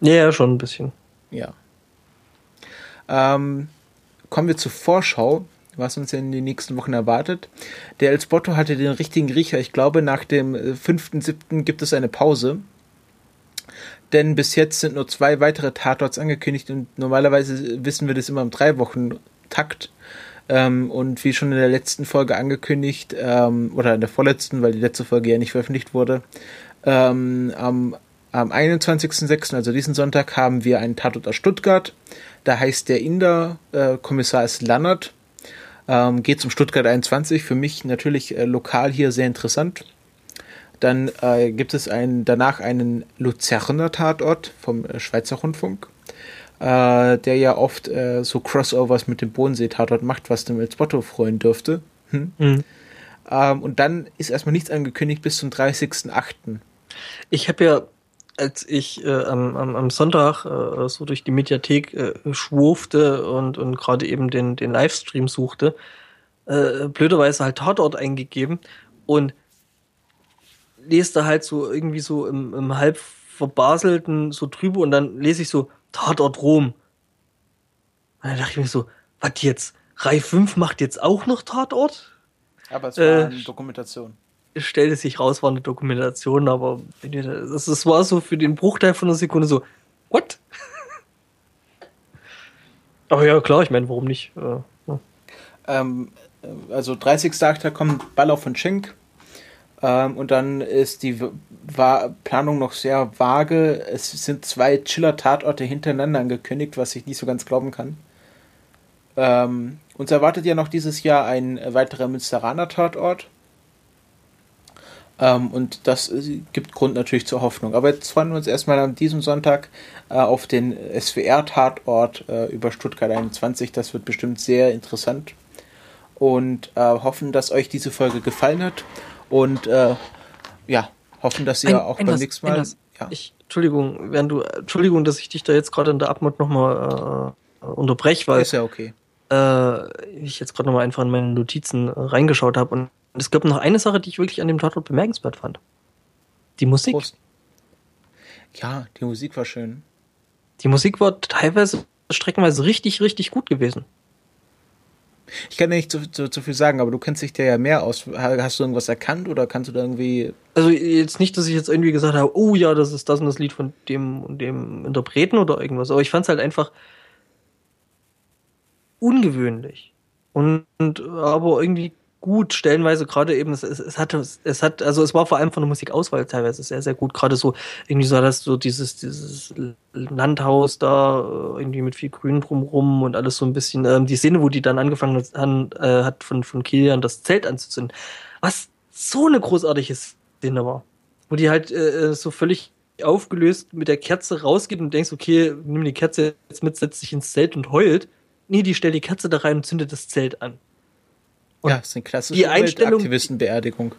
Ja, schon ein bisschen. Ja. Ähm, kommen wir zur Vorschau, was uns in den nächsten Wochen erwartet. Der El Spotto hatte den richtigen Riecher. Ich glaube, nach dem 5.7. Äh, gibt es eine Pause. Denn bis jetzt sind nur zwei weitere Tatorts angekündigt und normalerweise wissen wir das immer im drei Wochen Takt. Ähm, und wie schon in der letzten Folge angekündigt, ähm, oder in der vorletzten, weil die letzte Folge ja nicht veröffentlicht wurde, ähm, am, am 21.06., also diesen Sonntag, haben wir einen Tatort aus Stuttgart. Da heißt der Inder, äh, Kommissar ist Lannert. Ähm, geht zum Stuttgart 21. Für mich natürlich äh, lokal hier sehr interessant. Dann äh, gibt es einen, danach einen Luzerner Tatort vom äh, Schweizer Rundfunk, äh, der ja oft äh, so Crossovers mit dem Bodensee-Tatort macht, was dem El Spotto freuen dürfte. Hm? Mhm. Ähm, und dann ist erstmal nichts angekündigt bis zum 30.08. Ich habe ja als ich äh, am, am, Sonntag äh, so durch die Mediathek äh, schwurfte und, und gerade eben den, den Livestream suchte, äh, blöderweise halt Tatort eingegeben und leste halt so irgendwie so im, im halb verbaselten so drüber und dann lese ich so Tatort Rom. Und dann dachte ich mir so, was jetzt? Reihe 5 macht jetzt auch noch Tatort? Aber es war äh, eine Dokumentation stellte sich raus, war eine Dokumentation, aber das, war so für den Bruchteil von einer Sekunde so, what? *laughs* aber ja, klar, ich meine, warum nicht? Äh, ja. ähm, also 30. Akter kommt Baller von Schenk. Ähm, und dann ist die war Planung noch sehr vage. Es sind zwei Chiller-Tatorte hintereinander angekündigt, was ich nicht so ganz glauben kann. Ähm, uns erwartet ja noch dieses Jahr ein weiterer Münsteraner Tatort. Ähm, und das äh, gibt Grund natürlich zur Hoffnung. Aber jetzt freuen wir uns erstmal an diesem Sonntag äh, auf den SWR-Tatort äh, über Stuttgart 21. Das wird bestimmt sehr interessant. Und äh, hoffen, dass euch diese Folge gefallen hat. Und äh, ja, hoffen, dass ihr ein, auch beim nächsten Mal. ja. Ich, Entschuldigung, während du, Entschuldigung, dass ich dich da jetzt gerade in der Abmod nochmal äh, unterbreche, weil. Ist ja okay. Äh, ich jetzt gerade nochmal einfach in meine Notizen reingeschaut habe und und es gab noch eine Sache, die ich wirklich an dem Tatort bemerkenswert fand. Die Musik. Prost. Ja, die Musik war schön. Die Musik war teilweise streckenweise richtig, richtig gut gewesen. Ich kann nicht zu, zu, zu, viel sagen, aber du kennst dich ja mehr aus. Hast du irgendwas erkannt oder kannst du da irgendwie. Also jetzt nicht, dass ich jetzt irgendwie gesagt habe, oh ja, das ist das und das Lied von dem und dem Interpreten oder irgendwas, aber ich fand es halt einfach ungewöhnlich. Und, und aber irgendwie gut, stellenweise gerade eben, es, es, es hatte, es hat, also es war vor allem von der Musikauswahl teilweise sehr, sehr gut. Gerade so, irgendwie so das so dieses, dieses Landhaus da, äh, irgendwie mit viel Grün drumrum und alles so ein bisschen, ähm, die Szene, wo die dann angefangen hat, äh, hat von, von Kilian das Zelt anzuzünden, was so eine großartige Szene war. Wo die halt äh, äh, so völlig aufgelöst mit der Kerze rausgeht und denkst, okay, nimm die Kerze jetzt mit, setzt sich ins Zelt und heult. Nee, die stellt die Kerze da rein und zündet das Zelt an. Und ja, das ist eine klassische die Einstellung, Aktivistenbeerdigung.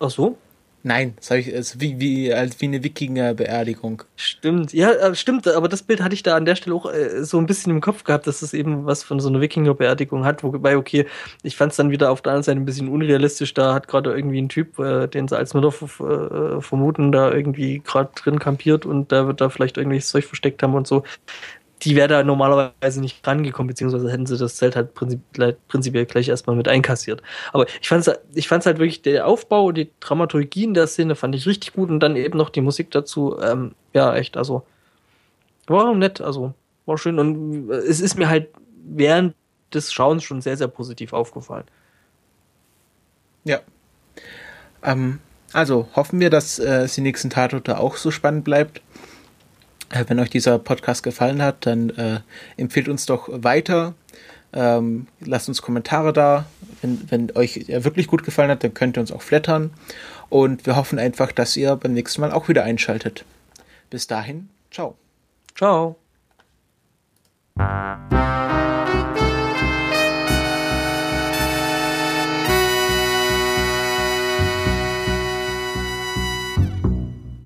Ach so? Nein, das habe ich ist wie, wie, wie eine Wikinger-Beerdigung. Stimmt, ja, äh, stimmt, aber das Bild hatte ich da an der Stelle auch äh, so ein bisschen im Kopf gehabt, dass es eben was von so einer Wikinger-Beerdigung hat, wobei, okay, ich fand es dann wieder auf der anderen Seite ein bisschen unrealistisch, da hat gerade irgendwie ein Typ, äh, den sie als Mütter äh, vermuten, da irgendwie gerade drin kampiert und da wird da vielleicht irgendwelches Zeug versteckt haben und so die wäre da normalerweise nicht rangekommen, beziehungsweise hätten sie das Zelt halt prinzipiell, gleich erstmal mit einkassiert. Aber ich fand's, ich fand's halt wirklich, der Aufbau die Dramaturgie in der Szene fand ich richtig gut und dann eben noch die Musik dazu, ähm, ja, echt, also, war nett, also, war schön und es ist mir halt während des Schauens schon sehr, sehr positiv aufgefallen. Ja. Ähm, also hoffen wir, dass äh, die nächsten Tatorte auch so spannend bleibt. Äh, wenn euch dieser Podcast gefallen hat, dann äh, empfehlt uns doch weiter. Ähm, lasst uns Kommentare da. Wenn, wenn euch er wirklich gut gefallen hat, dann könnt ihr uns auch flattern. Und wir hoffen einfach, dass ihr beim nächsten Mal auch wieder einschaltet. Bis dahin, ciao. Ciao.